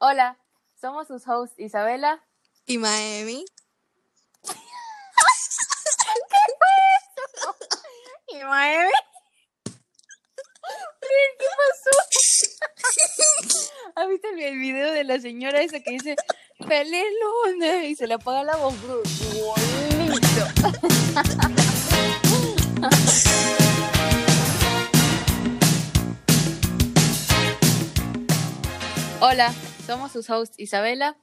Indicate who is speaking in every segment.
Speaker 1: Hola, somos sus hosts Isabela
Speaker 2: y Miami.
Speaker 1: ¿Y Miami? ¿Qué pasó? ¿Has visto el el video de la señora esa que dice ¡Feliz lunes! Y se le apaga la voz. Bonito. Hola, somos sus hosts Isabela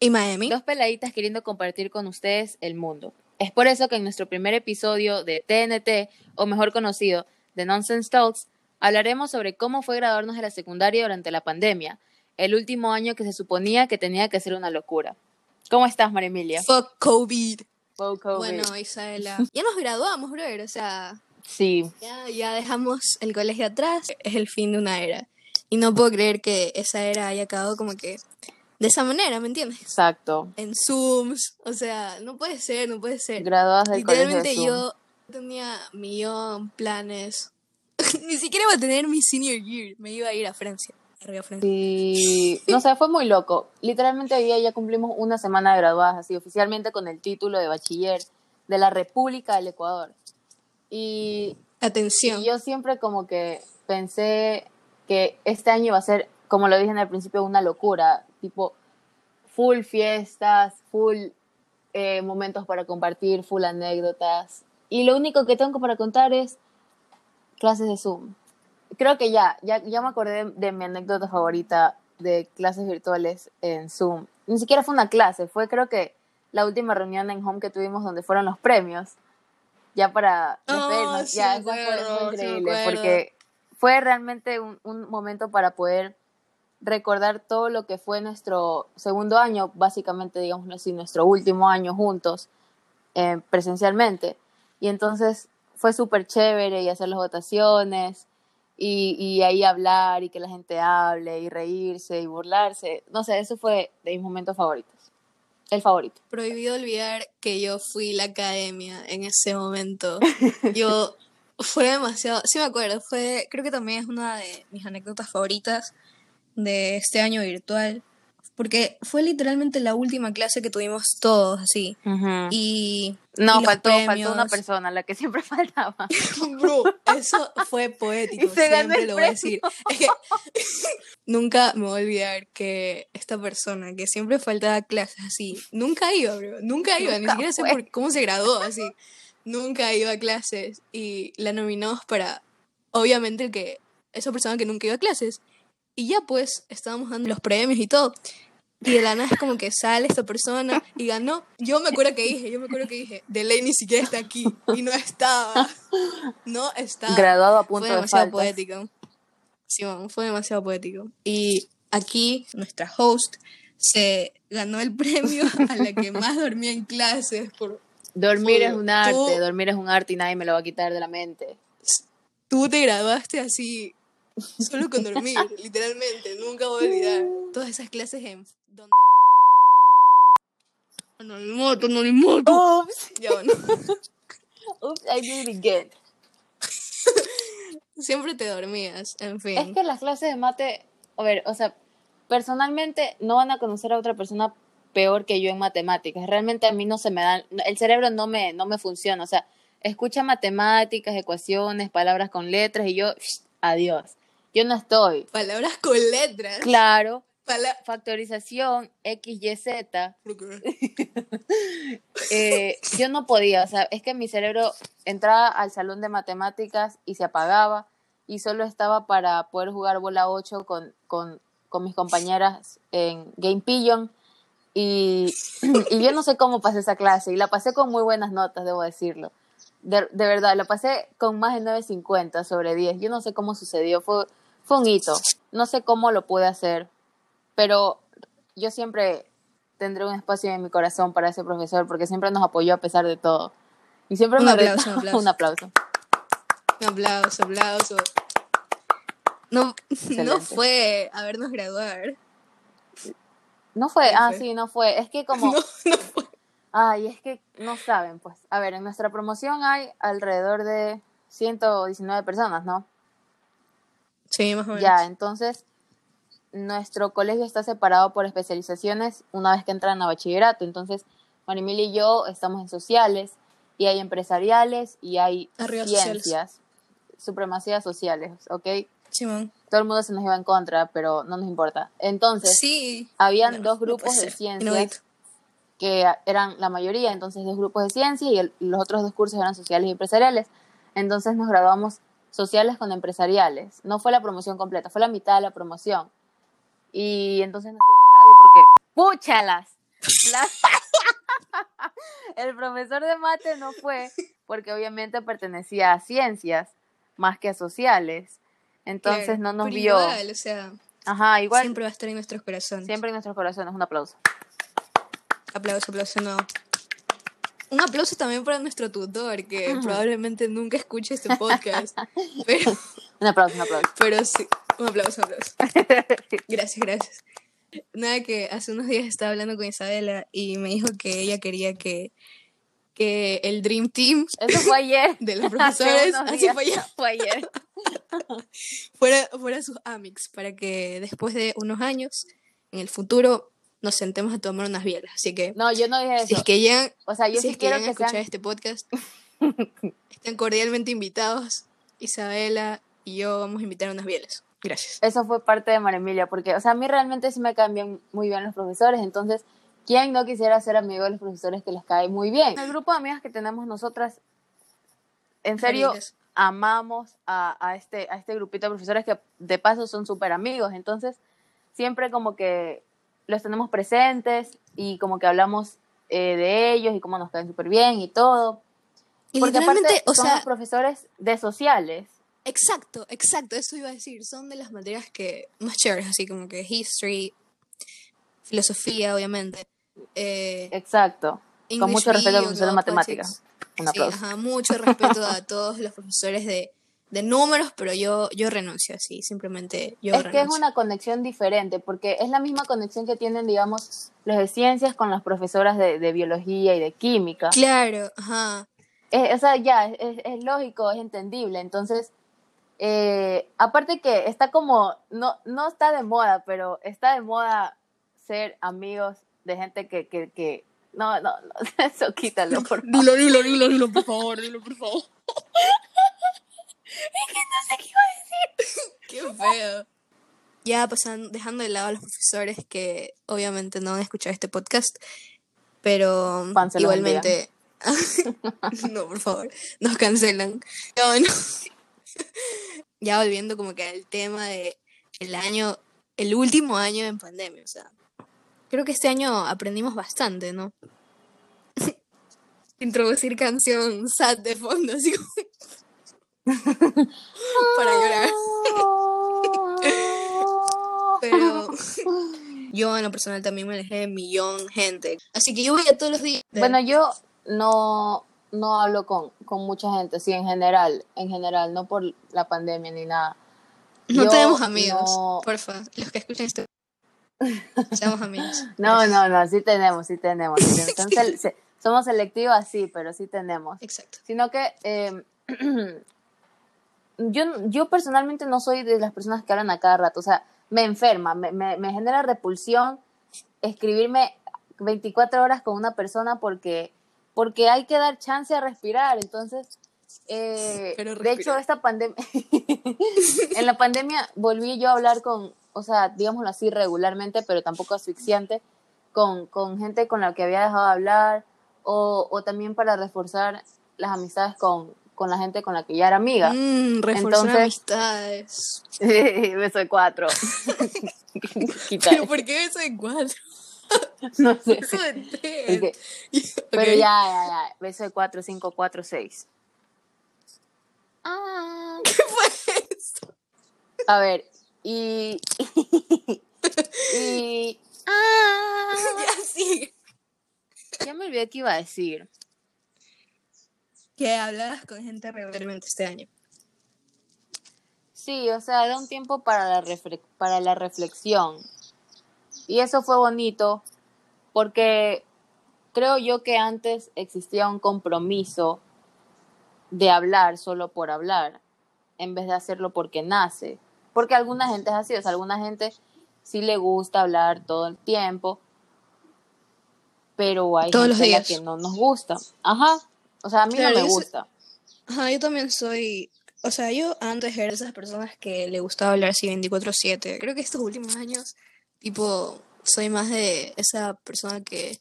Speaker 2: y Miami.
Speaker 1: Dos peladitas queriendo compartir con ustedes el mundo. Es por eso que en nuestro primer episodio de TNT, o mejor conocido, de Nonsense Talks, hablaremos sobre cómo fue graduarnos de la secundaria durante la pandemia, el último año que se suponía que tenía que ser una locura. ¿Cómo estás, María Emilia?
Speaker 2: Fuck COVID.
Speaker 1: Fuck COVID.
Speaker 2: Bueno, Isabela, ya nos graduamos, brother, o sea...
Speaker 1: Sí.
Speaker 2: Ya, ya dejamos el colegio atrás, es el fin de una era. Y no puedo creer que esa era haya acabado como que de esa manera, ¿me entiendes?
Speaker 1: Exacto.
Speaker 2: En Zooms, o sea, no puede ser, no puede ser.
Speaker 1: Graduadas del
Speaker 2: Literalmente
Speaker 1: colegio
Speaker 2: yo tenía millón planes. Ni siquiera iba a tener mi senior year, me iba a ir a Francia. A Francia.
Speaker 1: Sí, no sé, fue muy loco. Literalmente hoy día ya cumplimos una semana de graduadas, así oficialmente con el título de bachiller de la República del Ecuador. Y,
Speaker 2: Atención.
Speaker 1: y yo siempre como que pensé que este año iba a ser, como lo dije en el principio, una locura, tipo full fiestas, full eh, momentos para compartir, full anécdotas. Y lo único que tengo para contar es clases de Zoom. Creo que ya, ya, ya me acordé de, mi anécdota favorita de clases virtuales en Zoom. Ni siquiera fue una clase, fue creo que la última reunión en Home que tuvimos donde fueron los premios. Ya para
Speaker 2: despedirnos. Oh, sí
Speaker 1: ya,
Speaker 2: fue, fue
Speaker 1: increíble, porque fue realmente un, un momento para poder recordar todo lo que fue nuestro segundo año, básicamente, digamos así, nuestro último año juntos eh, presencialmente. Y entonces fue súper chévere y hacer las votaciones y, y, ahí hablar y que la gente hable y reírse y burlarse. No sé, eso fue de mis momentos favoritos. El favorito.
Speaker 2: Prohibido olvidar que yo fui la academia en ese momento. Yo fue demasiado, sí me acuerdo, fue, creo que también es una de mis anécdotas favoritas de este año virtual, porque fue literalmente la última clase que tuvimos todos, así. Y.
Speaker 1: No, faltó, faltó, una persona, la que siempre faltaba.
Speaker 2: Bro, eso fue poético, siempre lo voy a decir. nunca me voy a olvidar que esta persona que siempre faltaba clases así, nunca iba, bro, nunca iba, ni siquiera sé por cómo se graduó, así. Nunca iba a clases y la nominamos para, obviamente, que esa persona que nunca iba a clases y ya pues estábamos dando los premios y todo. Y de la nada es como que sale esta persona y ganó. Yo me acuerdo que dije, yo me acuerdo que dije, de ley ni siquiera está aquí. Y no estaba. No estaba.
Speaker 1: Graduado a punto
Speaker 2: fue demasiado poético. Sí, fue demasiado poético. Y aquí nuestra host se ganó el premio a la que más dormía en clases. Por,
Speaker 1: dormir es un arte, dormir es un arte y nadie me lo va a quitar de la mente.
Speaker 2: Tú te graduaste así Solo con dormir, literalmente. Nunca voy a olvidar todas esas clases en donde. No hay moto, no hay moto.
Speaker 1: Oops.
Speaker 2: Ya bueno.
Speaker 1: Oops, I did it again.
Speaker 2: Siempre te dormías, en fin.
Speaker 1: Es que las clases de mate, a ver, o sea, personalmente no van a conocer a otra persona peor que yo en matemáticas. Realmente a mí no se me dan, el cerebro no me, no me funciona. O sea, escucha matemáticas, ecuaciones, palabras con letras y yo, adiós. Yo no estoy.
Speaker 2: Palabras con letras.
Speaker 1: Claro. Factorización, X, Y, Z. eh, yo no podía, o sea, es que mi cerebro entraba al salón de matemáticas y se apagaba y solo estaba para poder jugar bola 8 con, con, con mis compañeras en Game Pigeon. Y, y, yo no sé cómo pasé esa clase y la pasé con muy buenas notas, debo decirlo. De, de verdad, la pasé con más de 9.50 sobre 10. Yo no sé cómo sucedió, fue, fue un hito. No sé cómo lo pude hacer, pero yo siempre tendré un espacio en mi corazón para ese profesor porque siempre nos apoyó a pesar de todo. Y siempre
Speaker 2: un
Speaker 1: me
Speaker 2: aplauso, un aplauso.
Speaker 1: un aplauso.
Speaker 2: Un aplauso, aplauso. No, no fue a vernos graduar.
Speaker 1: No fue, ah, sí, no fue. Es que como...
Speaker 2: No, no fue.
Speaker 1: Ay, es que no saben, pues. A ver, en nuestra promoción hay alrededor de 119 personas, ¿no?
Speaker 2: Sí, más o menos.
Speaker 1: Ya, entonces nuestro colegio está separado por especializaciones una vez que entran a bachillerato. Entonces, Marimil y yo estamos en sociales y hay empresariales y hay
Speaker 2: Arriba
Speaker 1: ciencias,
Speaker 2: sociales.
Speaker 1: supremacías sociales, ¿ok?
Speaker 2: Simón.
Speaker 1: Todo el mundo se nos iba en contra, pero no nos importa. Entonces,
Speaker 2: Sí.
Speaker 1: habían
Speaker 2: No,
Speaker 1: dos grupos de ciencias que eran la mayoría, entonces dos grupos de ciencia y el- los otros dos cursos eran sociales y empresariales. Entonces nos graduamos sociales con empresariales. No fue la promoción completa, fue la mitad de la promoción. Y entonces no porque ¡púchalas! La- el profesor de mate no fue porque obviamente pertenecía a ciencias más que a sociales. Entonces
Speaker 2: Claro,
Speaker 1: no nos
Speaker 2: pero
Speaker 1: vio.
Speaker 2: Igual, o sea,
Speaker 1: Ajá, igual
Speaker 2: siempre va a estar en nuestros corazones.
Speaker 1: siempre en nuestros corazones. Un aplauso.
Speaker 2: Aplauso, aplauso, no. Un aplauso también para nuestro tutor, que probablemente nunca escuche este podcast. pero,
Speaker 1: Un aplauso, un aplauso.
Speaker 2: pero sí. Un aplauso, un aplauso. Gracias, gracias. Nada, que hace unos días estaba hablando con Isabela y me dijo que ella quería que, que el Dream Team
Speaker 1: Eso fue ayer.
Speaker 2: de los profesores, así fue ayer,
Speaker 1: Fue ayer.
Speaker 2: fuera, fuera sus amics, para que después de unos años, en el futuro, nos sentemos a tomar unas bielas. Así que,
Speaker 1: No, yo no dije eso.
Speaker 2: si es que llegan,
Speaker 1: o sea, yo
Speaker 2: si
Speaker 1: sí
Speaker 2: es que
Speaker 1: quiero
Speaker 2: a
Speaker 1: que
Speaker 2: escuchar
Speaker 1: sean...
Speaker 2: este podcast, están cordialmente invitados. Isabela y yo vamos a invitar unas bielas. Gracias.
Speaker 1: Eso fue parte de María Emilia, porque, o sea, a mí realmente sí me cambian muy bien los profesores, entonces, ¿quién no quisiera ser amigo de los profesores que les cae muy bien? El grupo de amigas que tenemos nosotras, en serio. Amamos a, a este, a este grupito de profesores que de paso son súper amigos, entonces, siempre como que los tenemos presentes y como que hablamos eh, de ellos y cómo nos caen súper bien y todo.
Speaker 2: Y
Speaker 1: Porque aparte
Speaker 2: o
Speaker 1: somos
Speaker 2: sea,
Speaker 1: profesores de sociales.
Speaker 2: exacto, exacto, eso iba a decir. Son de las materias que más chéveres, así como que history, filosofía, obviamente. Eh,
Speaker 1: Exacto. Con mucho respeto al profesor de matemáticas.
Speaker 2: Sí, ajá, mucho respeto a todos los profesores de, de números, pero yo, yo renuncio así, simplemente yo
Speaker 1: es que es una conexión diferente, porque es la misma conexión que tienen, digamos, los de ciencias con las profesoras de, de biología y de química.
Speaker 2: Claro, ajá.
Speaker 1: Es- o sea, ya, es, es- es lógico, es entendible. Entonces, eh, aparte que está como, no, no está de moda, pero está de moda ser amigos de gente que, que, que no, no, no, eso quítalo, por favor.
Speaker 2: Dilo, dilo, dilo, dilo, por favor, dilo, por favor. Qué feo. Ya pasando, dejando de lado a los profesores que obviamente no han escuchado este podcast, pero igualmente. no, por favor, nos cancelan. Ya bueno. ya volviendo como que al tema de el año, el último año en pandemia, o sea, creo que este año aprendimos bastante, ¿no? Introducir canción sad de fondo, así como para llorar. Pero yo en lo personal también me alejé de millón gente. Así que yo voy a todos los días.
Speaker 1: Bueno, yo no, no hablo con, con mucha gente, sí, en general, en general, no por la pandemia ni nada.
Speaker 2: no
Speaker 1: yo
Speaker 2: tenemos amigos.
Speaker 1: no-
Speaker 2: Porfa, los que escuchan esto. Amigos.
Speaker 1: No, no, no, sí tenemos, sí tenemos. sí tenemos. Se- somos selectivas, sí, pero sí tenemos.
Speaker 2: Exacto.
Speaker 1: Sino que eh, yo, yo personalmente no soy de las personas que hablan a cada rato, o sea, me enferma, me, me, me genera repulsión escribirme 24 horas con una persona porque, porque hay que dar chance a respirar, entonces... eh, de hecho, esta pandemia, en la pandemia volví yo a hablar con, o sea, digámoslo así, regularmente, pero tampoco asfixiante, con, con gente con la que había dejado de hablar, o, o también para reforzar las amistades con, con la gente con la que ya era amiga.
Speaker 2: Mm, reforzar
Speaker 1: Entonces-
Speaker 2: amistades.
Speaker 1: Beso de cuatro.
Speaker 2: Pero
Speaker 1: eso.
Speaker 2: ¿por qué eso de cuatro?
Speaker 1: No sé.
Speaker 2: Eso de
Speaker 1: Es
Speaker 2: tres.
Speaker 1: pero ya, ya, ya. Beso de cuatro, cinco, cuatro, seis. Ah. A ver, y. y. Ah.
Speaker 2: Ya sigue.
Speaker 1: Ya me olvidé qué iba a decir.
Speaker 2: Que hablabas con gente regularmente este año.
Speaker 1: Sí, o sea, da un tiempo para la, refle- para la reflexión. Y eso fue bonito porque creo yo que antes existía un compromiso de hablar solo por hablar, en vez de hacerlo porque nace. Porque alguna gente es así, o sea, alguna gente sí le gusta hablar todo el tiempo, pero hay
Speaker 2: Todos los
Speaker 1: gente a la que no nos gusta. Ajá, o sea, a mí
Speaker 2: Claro,
Speaker 1: no me
Speaker 2: yo
Speaker 1: gusta.
Speaker 2: Ajá, yo también soy, o sea, yo antes era de esas personas que le gustaba hablar así 24/7. Creo que estos últimos años, tipo, soy más de esa persona que,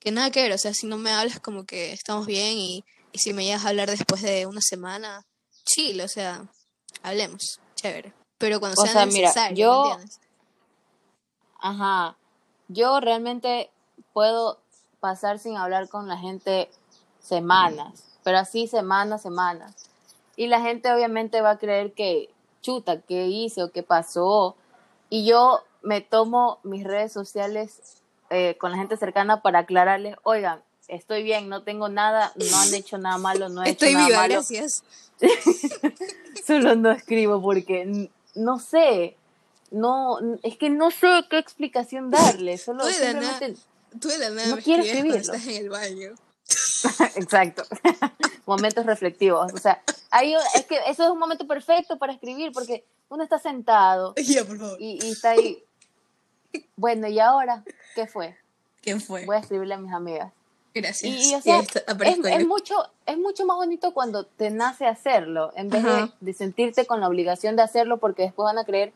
Speaker 2: que nada que ver, o sea, si no me hablas como que estamos bien y, y si me llegas a hablar después de una semana, chill, o sea, hablemos, chévere. Pero cuando
Speaker 1: O
Speaker 2: sea
Speaker 1: sea, mira,
Speaker 2: necesario, ¿me
Speaker 1: yo-
Speaker 2: entiendes?
Speaker 1: Ajá, yo realmente puedo pasar sin hablar con la gente semanas, pero así semanas, semanas. Y la gente obviamente va a creer que, chuta, ¿qué hice o qué pasó? Y yo me tomo mis redes sociales eh, con la gente cercana para aclararles, oigan, estoy bien, no tengo nada, no han hecho nada malo, no he
Speaker 2: Estoy
Speaker 1: hecho nada
Speaker 2: viva,
Speaker 1: malo.
Speaker 2: gracias.
Speaker 1: Solo no escribo porque no sé, no, es que no sé qué explicación darle, solo
Speaker 2: Tú de
Speaker 1: simplemente,
Speaker 2: Tú de la nada
Speaker 1: No quiero escribirlo.
Speaker 2: estás en el baño.
Speaker 1: exacto, momentos reflexivos, o sea, ahí es que eso es un momento perfecto para escribir porque uno está sentado
Speaker 2: Ya, por favor.
Speaker 1: y, y está ahí, bueno, ¿y ahora qué fue?
Speaker 2: ¿Quién fue?
Speaker 1: Voy a escribirle a mis amigas.
Speaker 2: Gracias.
Speaker 1: Y, y, o sea, es, mucho, es mucho más bonito cuando te nace hacerlo, en vez de, sentirte con la obligación de hacerlo porque después van a creer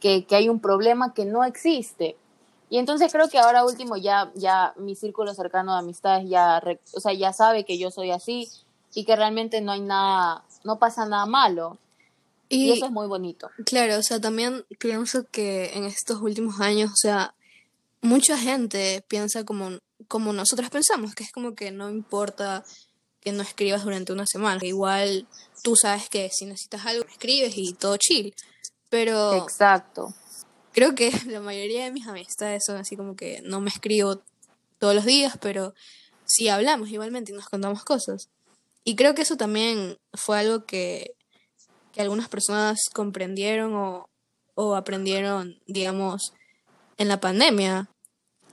Speaker 1: que, que hay un problema que no existe. Y entonces creo que ahora último ya, ya mi círculo cercano de amistades ya, re- o sea, ya sabe que yo soy así y que realmente no hay nada, no pasa nada malo. Y,
Speaker 2: Y
Speaker 1: eso es muy bonito.
Speaker 2: Claro, o sea, también pienso que en estos últimos años, o sea, mucha gente piensa como, como nosotros pensamos, que es como que no importa que no escribas durante una semana. Igual tú sabes que si necesitas algo, escribes y todo chill. Pero
Speaker 1: Exacto.
Speaker 2: creo que la mayoría de mis amistades son así como que no me escribo todos los días, pero sí hablamos igualmente y nos contamos cosas. Y creo que eso también fue algo que, que algunas personas comprendieron o, o aprendieron, digamos, en la pandemia.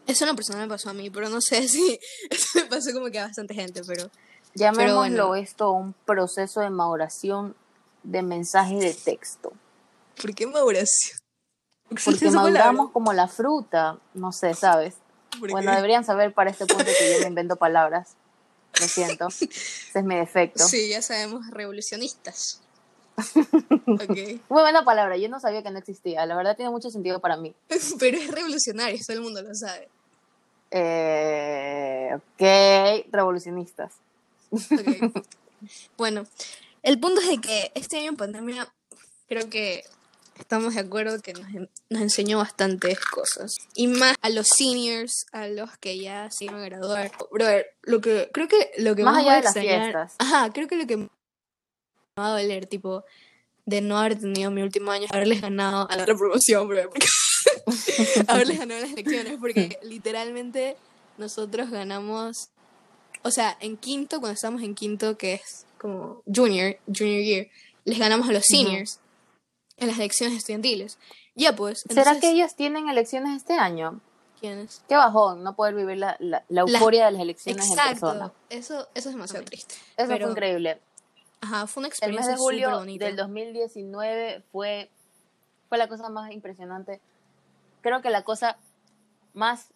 Speaker 2: Eso en lo personal me pasó a mí, pero no sé si eso me pasó como que a bastante gente, pero
Speaker 1: Llamémoslo
Speaker 2: bueno.
Speaker 1: esto un proceso de maduración de mensajes de texto.
Speaker 2: ¿por qué maduración?
Speaker 1: Porque maduramos como la fruta, no sé, ¿sabes?
Speaker 2: ¿Por
Speaker 1: Bueno, deberían saber para este punto que yo me invento palabras. Lo siento. Ese es mi defecto.
Speaker 2: Sí, ya sabemos, revolucionistas. ok.
Speaker 1: Muy buena palabra, yo no sabía que no existía. La verdad tiene mucho sentido para mí.
Speaker 2: Pero es revolucionario, todo el mundo lo sabe.
Speaker 1: Eh, ok, revolucionistas.
Speaker 2: Bueno, el punto es de que este año en pandemia creo que estamos de acuerdo que nos, nos enseñó bastantes cosas. Y más a los seniors, a los que ya se iban a graduar. Brother, lo que, creo que lo que
Speaker 1: Más
Speaker 2: más
Speaker 1: allá de las fiestas.
Speaker 2: Ajá, creo que lo que me va a doler, tipo, de no haber tenido mi último año, haberles ganado a la promoción, bro. porque- haberles ganado las elecciones, porque literalmente nosotros ganamos, o sea, en quinto, cuando estamos en quinto, que es como junior, junior year, les ganamos a los seniors en las elecciones estudiantiles. Ya pues,
Speaker 1: ¿Será
Speaker 2: entonces,
Speaker 1: que ellos tienen elecciones este año?
Speaker 2: ¿quiénes?
Speaker 1: Qué bajón, no poder vivir la, la, la euforia de las elecciones en persona.
Speaker 2: Exacto, eso, eso es demasiado triste.
Speaker 1: Eso
Speaker 2: Pero,
Speaker 1: fue increíble.
Speaker 2: Ajá, fue una
Speaker 1: El mes
Speaker 2: experiencia
Speaker 1: de julio del 2019 fue, fue la cosa más impresionante. Creo que la cosa más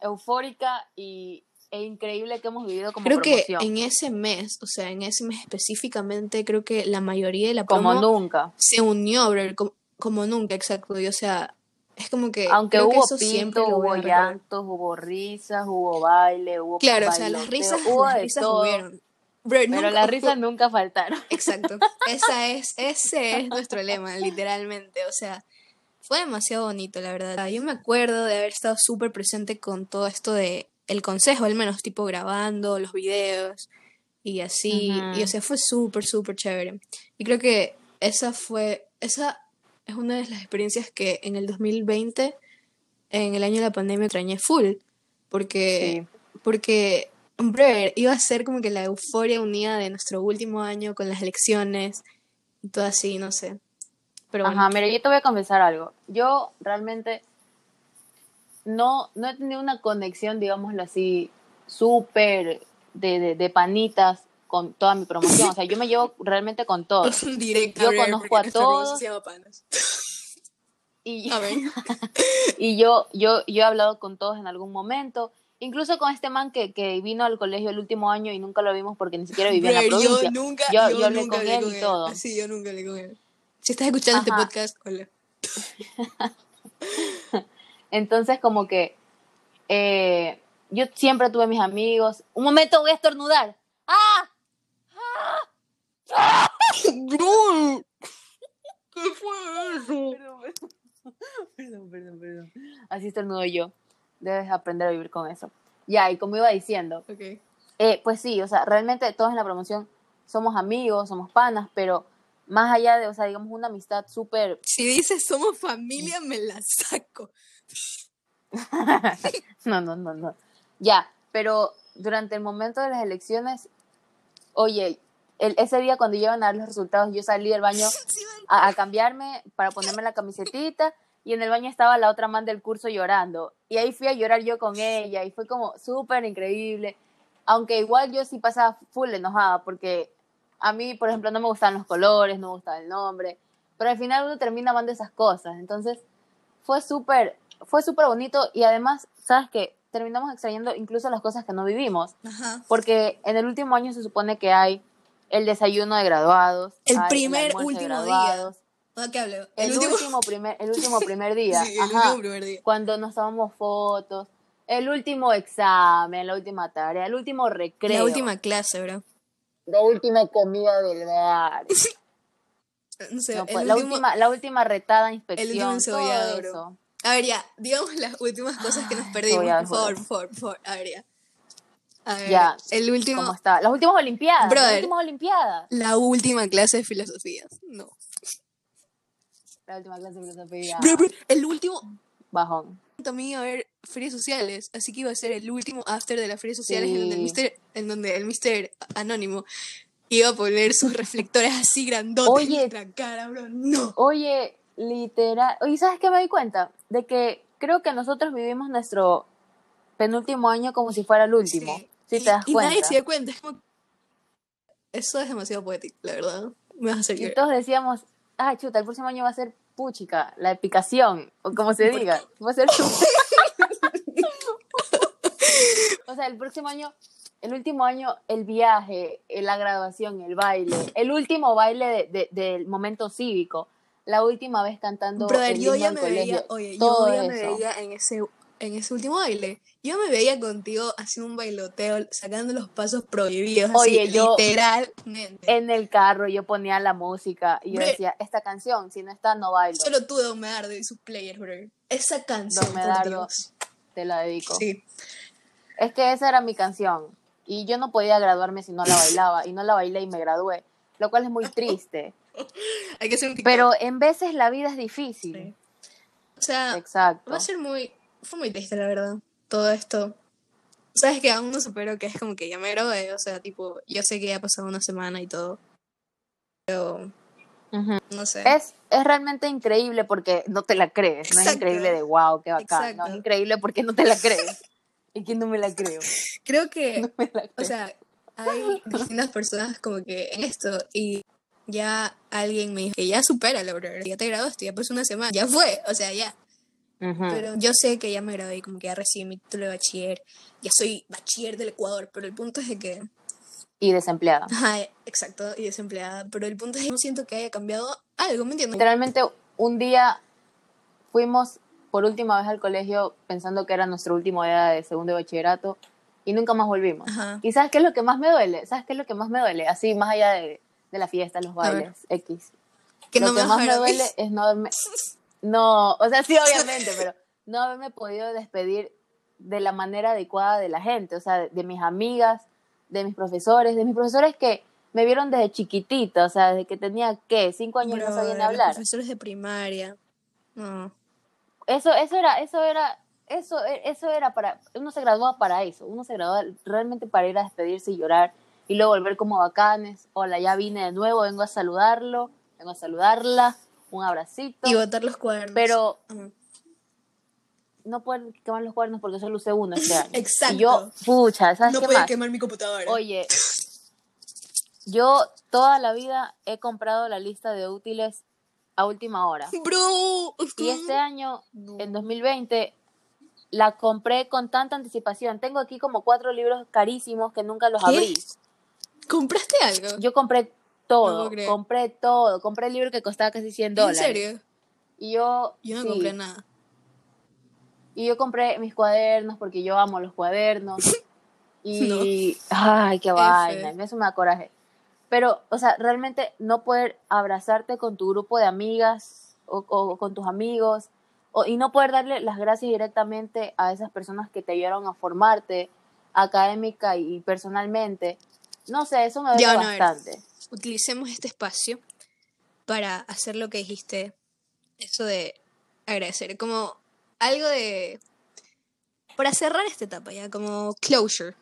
Speaker 1: eufórica y, e increíble que hemos vivido como
Speaker 2: Creo que
Speaker 1: promoción.
Speaker 2: en ese mes, o sea, en ese mes específicamente, creo que la mayoría de la
Speaker 1: como
Speaker 2: promo
Speaker 1: nunca.
Speaker 2: se unió, bro, como, como nunca, exacto. Y, o sea, es como que.
Speaker 1: Aunque
Speaker 2: creo que
Speaker 1: hubo
Speaker 2: eso siempre voy a
Speaker 1: hubo llantos, hubo risas, hubo baile, hubo
Speaker 2: Claro, o sea, las risas,
Speaker 1: hubo
Speaker 2: las risas hubieron. Bro,
Speaker 1: Pero
Speaker 2: nunca-
Speaker 1: las risas nunca faltaron.
Speaker 2: Exacto. Esa es, ese es nuestro lema, literalmente. O sea, fue demasiado bonito, la verdad. Yo me acuerdo de haber estado súper presente con todo esto de el consejo, al menos, tipo grabando los videos y así. Y o sea, fue súper, súper chévere. Y creo que esa fue, esa es una de las experiencias que en el 2020, en el año de la pandemia, extrañé full. Porque
Speaker 1: Sí.
Speaker 2: porque, hombre, iba a ser como que la euforia unida de nuestro último año con las elecciones y todo así, no sé. Pero bueno,
Speaker 1: Ajá, mira, yo te voy a confesar algo. Yo realmente no, no he tenido una conexión, digámoslo así, súper de, de, de panitas con toda mi promoción. O sea, yo me llevo realmente con todos.
Speaker 2: directo.
Speaker 1: Yo conozco a todos. Y,
Speaker 2: A ver.
Speaker 1: y yo, yo, yo he hablado con todos en algún momento, incluso con este man que, que vino al colegio el último año y nunca lo vimos porque ni siquiera vivía en la provincia.
Speaker 2: yo nunca,
Speaker 1: Yo-
Speaker 2: yo,
Speaker 1: yo hablé
Speaker 2: nunca
Speaker 1: con
Speaker 2: hablé
Speaker 1: él
Speaker 2: con
Speaker 1: y
Speaker 2: él.
Speaker 1: todo.
Speaker 2: Sí, yo nunca hablé con él. Si estás escuchando
Speaker 1: Ajá.
Speaker 2: este podcast, hola.
Speaker 1: Entonces, como que eh, yo siempre tuve mis amigos. Un momento, voy a estornudar. ¡Ah!
Speaker 2: Bro, ¿qué fue eso?
Speaker 1: Perdón, perdón, perdón. Así estornudo yo. Debes aprender a vivir con eso. Ya, y como iba diciendo,
Speaker 2: Ok.
Speaker 1: eh, pues sí, o sea, realmente todos en la promoción somos amigos, somos panas, pero más allá de, o sea, digamos, una amistad súper
Speaker 2: Si dices somos familia, me la saco.
Speaker 1: no, no, no, no. Ya, pero durante el momento de las elecciones, oye, el, ese día cuando iban a dar los resultados, yo salí del baño a, a cambiarme para ponerme la camisetita y en el baño estaba la otra man del curso llorando. Y ahí fui a llorar yo con ella y fue como súper increíble. Aunque igual yo sí pasaba full enojada porque a mí, por ejemplo, no me gustaban los colores, no me gustaba el nombre. Pero al final uno termina amando esas cosas. Entonces fue súper, fue súper bonito y además, ¿sabes qué? Terminamos extrayendo incluso las cosas que no vivimos.
Speaker 2: Ajá.
Speaker 1: Porque en el último año se supone que hay el desayuno de graduados.
Speaker 2: El primer último
Speaker 1: graduados,
Speaker 2: ¿A qué hablo?
Speaker 1: El, último... primer, el último primer día.
Speaker 2: Sí, el
Speaker 1: Ajá,
Speaker 2: último primer día.
Speaker 1: Cuando nos tomamos fotos. El último examen, la última tarea, el último recreo.
Speaker 2: La última clase, bro.
Speaker 1: La última comida del bar.
Speaker 2: No sé,
Speaker 1: No,
Speaker 2: el
Speaker 1: pues, la,
Speaker 2: último-
Speaker 1: última, la última retada inspección.
Speaker 2: último
Speaker 1: todo eso.
Speaker 2: A ver, ya, digamos las últimas cosas que nos perdimos,
Speaker 1: voy a
Speaker 2: por favor, por favor, por favor. A ver, ya. A ver,
Speaker 1: Ya,
Speaker 2: el último,
Speaker 1: ¿Cómo está? Las últimas olimpiadas.
Speaker 2: Brother.
Speaker 1: Las últimas olimpiadas.
Speaker 2: la última clase de filosofía. No.
Speaker 1: La última clase de filosofía.
Speaker 2: Bro, bro, el último
Speaker 1: Bajón.
Speaker 2: También iba a haber ferias sociales, así que iba a ser el último after de las ferias sociales en, donde el
Speaker 1: Sí.
Speaker 2: mister, en donde el mister anónimo iba a poner sus reflectores así grandotes
Speaker 1: Oye.
Speaker 2: en nuestra cara, bro. No.
Speaker 1: Oye, literal. Oye, ¿sabes qué me di cuenta? De que creo que nosotros vivimos nuestro penúltimo año como si fuera el último.
Speaker 2: Sí.
Speaker 1: Si
Speaker 2: y,
Speaker 1: te das
Speaker 2: y
Speaker 1: cuenta.
Speaker 2: nadie se da cuenta. Es como... Eso es demasiado poético, la verdad. Me vas a hacer
Speaker 1: Y todos decíamos, ah, chuta, el próximo año va a ser puchica, la epicación, o como se
Speaker 2: ¿Por
Speaker 1: diga. Va a ser súper- O sea, el próximo año, el último año, el viaje, eh, la graduación, el baile, el último baile de- de- del momento cívico, la última vez cantando
Speaker 2: Brother,
Speaker 1: el
Speaker 2: yo
Speaker 1: himno
Speaker 2: ya
Speaker 1: del
Speaker 2: me
Speaker 1: colegio,
Speaker 2: veía, oye,
Speaker 1: todo
Speaker 2: yo ya me veía en ese, en ese último baile. Yo me veía contigo haciendo un bailoteo, sacando los pasos prohibidos, así,
Speaker 1: Oye, yo-
Speaker 2: literalmente.
Speaker 1: En el carro yo ponía la música y yo decía, esta canción, si no está, no bailo.
Speaker 2: Solo tú, Don Medardo y sus players, bro. Esa canción,
Speaker 1: Don Medardo. Te la dedico.
Speaker 2: Sí.
Speaker 1: Es que esa era mi canción y yo no podía graduarme si no la bailaba y no la bailé y me gradué, lo cual es muy triste.
Speaker 2: Hay que hacer un.
Speaker 1: Pero en veces la vida es difícil.
Speaker 2: Sí. O sea,
Speaker 1: Exacto.
Speaker 2: va a ser muy... Fue muy triste, la verdad, todo esto. Sabes que aún no supero que es como que ya me gradué, o sea, tipo, yo sé que ya ha pasado una semana y todo. Pero,
Speaker 1: Ujú.
Speaker 2: no sé.
Speaker 1: Es, es realmente increíble porque no te la crees. No es
Speaker 2: Exacto.
Speaker 1: increíble de wow, qué bacán. No,
Speaker 2: Exacto.
Speaker 1: es increíble porque no te la crees. Y que no me la creo.
Speaker 2: Creo que
Speaker 1: No me la
Speaker 2: O
Speaker 1: creo.
Speaker 2: sea, hay distintas personas como que en esto y ya alguien me dijo que ya supera la ya te graduaste, ya pasó una semana, ya fue, o sea, ya. Pero yo sé que ya me gradué como que ya recibí mi título de bachiller, ya soy bachiller del Ecuador, pero el punto es de que,
Speaker 1: Y desempleada.
Speaker 2: ajá, exacto, y desempleada, pero el punto es que no siento que haya cambiado algo, ¿me entiendes?
Speaker 1: Literalmente un día fuimos por última vez al colegio pensando que era nuestro último día de segundo de bachillerato y nunca más volvimos.
Speaker 2: Ajá.
Speaker 1: ¿Y sabes qué es lo que más me duele? ¿Sabes qué es lo que más me duele? Así, más allá de, de la fiesta, los bailes, X.
Speaker 2: Que
Speaker 1: lo
Speaker 2: no
Speaker 1: que
Speaker 2: me
Speaker 1: más me duele es no haberme... No, o sea, sí, obviamente, pero no haberme podido despedir de la manera adecuada de la gente, o sea, de, de mis amigas, de mis profesores, de mis profesores que me vieron desde chiquitita, o sea, desde que tenía, ¿qué? Cinco años no sabían
Speaker 2: los
Speaker 1: hablar.
Speaker 2: profesores de primaria. No.
Speaker 1: Eso, eso era, eso era, eso, eso era para, uno se graduaba para eso, uno se graduaba realmente para ir a despedirse y llorar y luego volver como bacanes, hola, ya vine de nuevo, vengo a saludarlo, vengo a saludarla, un abracito,
Speaker 2: Y botar los cuadernos.
Speaker 1: pero no pueden quemar los cuernos porque solo usé uno este año.
Speaker 2: Exacto.
Speaker 1: Y yo, pucha, ¿sabes
Speaker 2: No
Speaker 1: qué más?
Speaker 2: quemar mi computadora.
Speaker 1: Oye, yo toda la vida he comprado la lista de útiles a última hora.
Speaker 2: Bro.
Speaker 1: Y este año,
Speaker 2: No.
Speaker 1: en 2020, la compré con tanta anticipación. Tengo aquí como cuatro libros carísimos que nunca los
Speaker 2: ¿Qué?
Speaker 1: abrí.
Speaker 2: ¿Compraste algo?
Speaker 1: Yo compré todo, compré todo. Compré el libro que costaba casi 100
Speaker 2: ¿En
Speaker 1: dólares.
Speaker 2: serio?
Speaker 1: Y yo,
Speaker 2: Yo no
Speaker 1: sí.
Speaker 2: compré nada.
Speaker 1: Y yo compré mis cuadernos porque yo amo los cuadernos.
Speaker 2: No.
Speaker 1: Y, ay, qué
Speaker 2: F.
Speaker 1: vaina, eso me da coraje. Pero, o sea, realmente no poder abrazarte con tu grupo de amigas o, o con tus amigos o- y no poder darle las gracias directamente a esas personas que te ayudaron a formarte académica y personalmente. No sé, eso me duele bastante.
Speaker 2: Utilicemos este espacio para hacer lo que dijiste. Eso de agradecer. Como algo de. Para cerrar esta etapa, ya, como closure.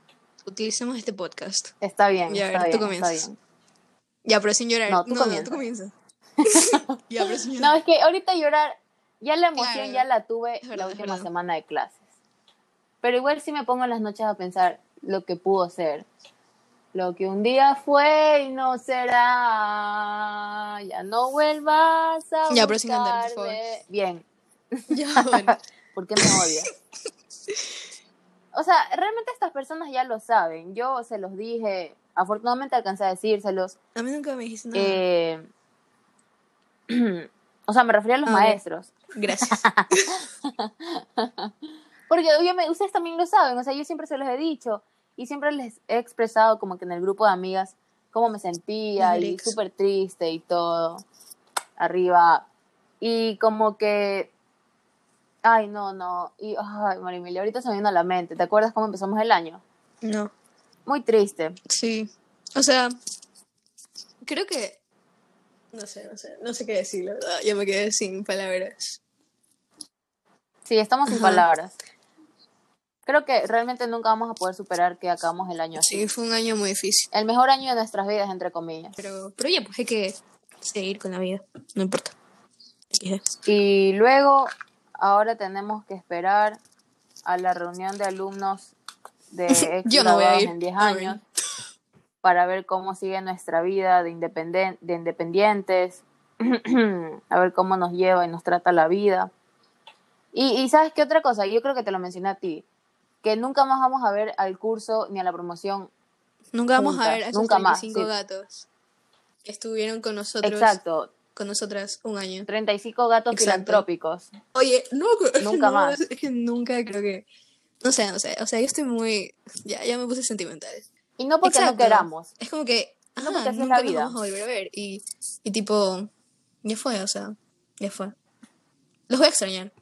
Speaker 2: Utilicemos este podcast.
Speaker 1: Está bien,
Speaker 2: Ya,
Speaker 1: está
Speaker 2: ver, tú
Speaker 1: bien, está
Speaker 2: comienzas.
Speaker 1: bien.
Speaker 2: Ya, pero sin llorar.
Speaker 1: No, tú comienza.
Speaker 2: comienzas. ya, pero sin llorar.
Speaker 1: No, es que ahorita llorar, ya la emoción
Speaker 2: Claro.
Speaker 1: ya la tuve
Speaker 2: verdad,
Speaker 1: la última semana de clases. Pero igual sí me pongo en las noches a pensar lo que pudo ser. Lo que un día fue y no será. Ya no vuelvas a
Speaker 2: Ya, pero sin cantar, por favor.
Speaker 1: Bien.
Speaker 2: Ya, bueno.
Speaker 1: ¿Por qué me odias? O sea, realmente estas personas ya lo saben. Yo se los dije. Afortunadamente alcancé a decírselos.
Speaker 2: A mí nunca me dijiste nada.
Speaker 1: Eh, o sea, me refería a los
Speaker 2: Ah,
Speaker 1: maestros.
Speaker 2: Gracias.
Speaker 1: Porque obviamente ustedes también lo saben, o sea, yo siempre se los he dicho y siempre les he expresado como que en el grupo de amigas cómo me sentía y súper triste y todo, arriba. Y como que, ay, no, no, y, ay, Marimilia, ahorita se me vino a la mente, ¿te acuerdas cómo empezamos el año?
Speaker 2: No.
Speaker 1: Muy triste.
Speaker 2: Sí. O sea, creo que. No sé, no sé. No sé qué decir, la verdad. Ya me quedé sin palabras.
Speaker 1: Sí, estamos sin
Speaker 2: Ajá.
Speaker 1: palabras. Creo que realmente nunca vamos a poder superar que acabamos el año así.
Speaker 2: Sí, fue un año muy difícil.
Speaker 1: El mejor año de nuestras vidas, entre comillas.
Speaker 2: Pero, pero ya, pues hay que seguir con la vida. No importa.
Speaker 1: Y luego, ahora tenemos que esperar a la reunión de alumnos de
Speaker 2: Yo no voy a ir.
Speaker 1: en 10
Speaker 2: Ah,
Speaker 1: años para ver cómo sigue nuestra vida de, independen- de independientes, a ver cómo nos lleva y nos trata la vida. Y, y sabes qué otra cosa, yo creo que te lo mencioné a ti, que nunca más vamos a ver al curso ni a la promoción.
Speaker 2: Nunca vamos a
Speaker 1: Juntas,
Speaker 2: ver a esos
Speaker 1: nunca más,
Speaker 2: 35
Speaker 1: sí.
Speaker 2: gatos que estuvieron con nosotros.
Speaker 1: Exacto,
Speaker 2: Con nosotras un año.
Speaker 1: 35 gatos
Speaker 2: Exacto.
Speaker 1: filantrópicos.
Speaker 2: Oye, no,
Speaker 1: Nunca
Speaker 2: no,
Speaker 1: más.
Speaker 2: Es que nunca creo que. No sé, no sé. O sea, yo estoy muy. Ya, ya me puse sentimental.
Speaker 1: Y no porque
Speaker 2: Exacto.
Speaker 1: no queramos,
Speaker 2: Es como que.
Speaker 1: No, así es
Speaker 2: nunca
Speaker 1: la
Speaker 2: nos
Speaker 1: vida.
Speaker 2: vamos a volver a ver. Y, y tipo. Ya fue, o sea. Ya fue. Los voy a extrañar.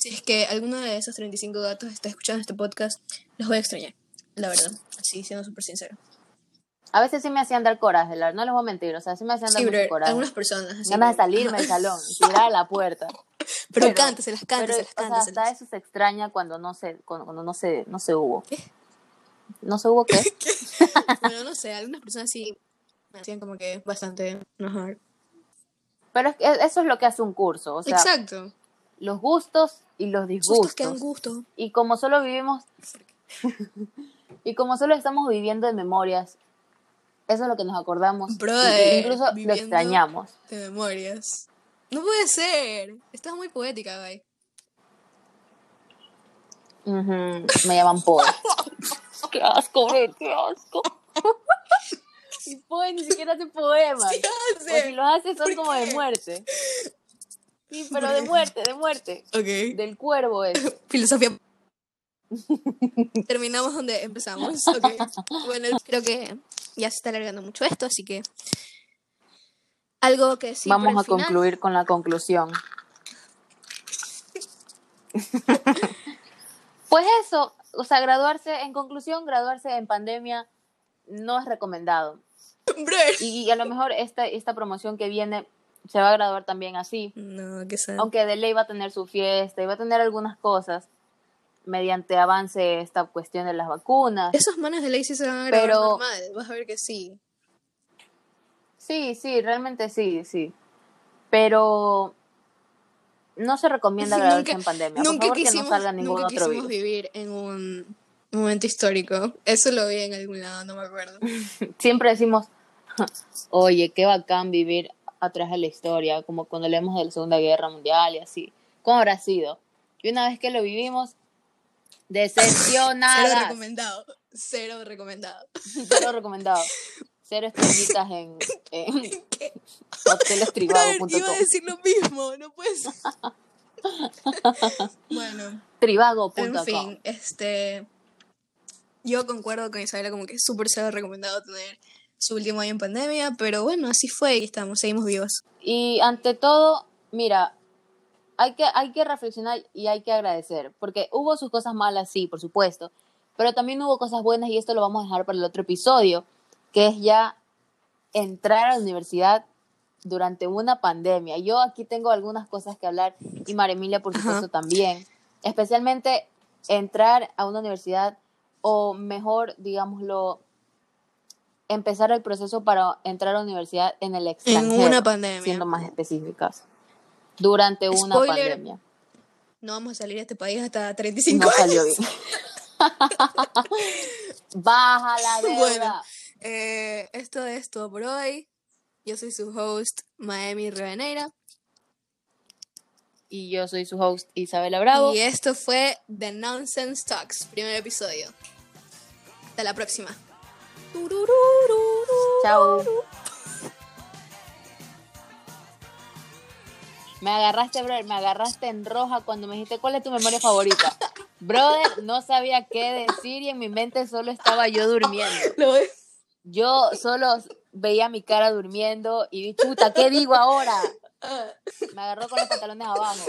Speaker 2: Si es que alguno de esos 35 gatos está escuchando este podcast, los voy a extrañar. La verdad. Así, siendo súper sincero.
Speaker 1: A veces sí me hacían dar coraje, no les voy a mentir, o sea, sí me hacían dar
Speaker 2: Sí,
Speaker 1: mucho
Speaker 2: bro.
Speaker 1: coraje.
Speaker 2: Algunas personas. Así,
Speaker 1: Ganas de salirme del salón, tirar a la puerta.
Speaker 2: Pero,
Speaker 1: pero-
Speaker 2: cántaselas,
Speaker 1: Pero,
Speaker 2: cántaselas,
Speaker 1: o sea,
Speaker 2: cántaselas.
Speaker 1: hasta eso se extraña cuando no se, cuando, no se, no se hubo.
Speaker 2: ¿Qué?
Speaker 1: ¿No se hubo qué?
Speaker 2: Bueno, no sé, algunas personas sí me hacían como que bastante enojar.
Speaker 1: Pero es que eso es lo que hace un curso, o sea,
Speaker 2: Exacto.
Speaker 1: Los gustos y los
Speaker 2: Gustos que
Speaker 1: disgustos.
Speaker 2: gusto.
Speaker 1: Y como solo vivimos, y como solo estamos viviendo de memorias, eso es lo que nos acordamos.
Speaker 2: Brother,
Speaker 1: incluso lo extrañamos.
Speaker 2: De memorias. No puede ser. Estás muy poética.
Speaker 1: Ujú, Me llaman Poe. qué asco, bro, qué asco. Y Poe ni siquiera hace poemas. O si los hace son
Speaker 2: ¿Por
Speaker 1: como de muerte. Sí, pero
Speaker 2: ¿Por
Speaker 1: de muerte, de muerte.
Speaker 2: Ok.
Speaker 1: Del cuervo es.
Speaker 2: Filosofía. Terminamos donde empezamos. Bueno, creo que ya se está alargando mucho esto, así que. Algo que decir. por
Speaker 1: Vamos a
Speaker 2: final?
Speaker 1: concluir con la conclusión. pues eso, o sea, graduarse, en conclusión, graduarse en pandemia no es recomendado. Y, y a lo mejor esta, esta promoción que viene se va a graduar también así.
Speaker 2: No, que sea.
Speaker 1: Aunque de ley va a tener su fiesta y va a tener algunas cosas mediante avance esta cuestión de las vacunas.
Speaker 2: Esos manes de ley sí se van a grabar
Speaker 1: Pero-
Speaker 2: normal. Vas a ver que sí.
Speaker 1: Sí, sí, realmente sí, sí. Pero no se recomienda graduarse
Speaker 2: Nunca-
Speaker 1: en pandemia. Por
Speaker 2: Nunca
Speaker 1: que
Speaker 2: quisimos,
Speaker 1: no salga ningún
Speaker 2: nunca
Speaker 1: otro
Speaker 2: quisimos
Speaker 1: virus.
Speaker 2: vivir en un momento histórico. Eso lo vi en algún lado, no me acuerdo.
Speaker 1: Siempre decimos, oye, qué bacán vivir atrás de la historia, como cuando leemos de la Segunda Guerra Mundial y así. ¿Cómo habrá sido? Y una vez que lo vivimos, decepcionadas.
Speaker 2: Cero recomendado. Cero recomendado.
Speaker 1: Cero recomendado. Cero estrellitas en, en hotelestribago.com.
Speaker 2: Iba a decir lo mismo, no puedes. bueno.
Speaker 1: Tribago.com.
Speaker 2: En fin, este. Yo concuerdo con Isabela como que súper cero recomendado tener su último año en pandemia, pero bueno, así fue y estamos, seguimos vivos.
Speaker 1: Y ante todo, mira, hay que, hay que reflexionar y hay que agradecer, porque hubo sus cosas malas, sí, por supuesto, pero también hubo cosas buenas y esto lo vamos a dejar para el otro episodio, que es ya entrar a la universidad durante una pandemia. Yo aquí tengo algunas cosas que hablar y María Emilia, por supuesto, también. Especialmente entrar a una universidad o mejor, digámoslo, empezar el proceso para entrar a la universidad en el extranjero.
Speaker 2: En una pandemia.
Speaker 1: Siendo más específicas. Durante una pandemia.
Speaker 2: No vamos a salir de este país hasta 35
Speaker 1: no salió bien. Baja la deuda.
Speaker 2: Bueno, eh, esto es todo por hoy. Yo soy su host, Miami Reveneira.
Speaker 1: Y yo soy su host, Isabela Bravo.
Speaker 2: Y esto fue The Nonsense Talks, primer episodio. Hasta la próxima.
Speaker 1: Chao. Me agarraste, brother, me agarraste en roja cuando me dijiste cuál es tu memoria favorita. Brother, no sabía qué decir y en mi mente solo estaba yo durmiendo. Yo solo veía mi cara durmiendo y puta, ¿qué digo ahora? Me agarró con los pantalones abajo.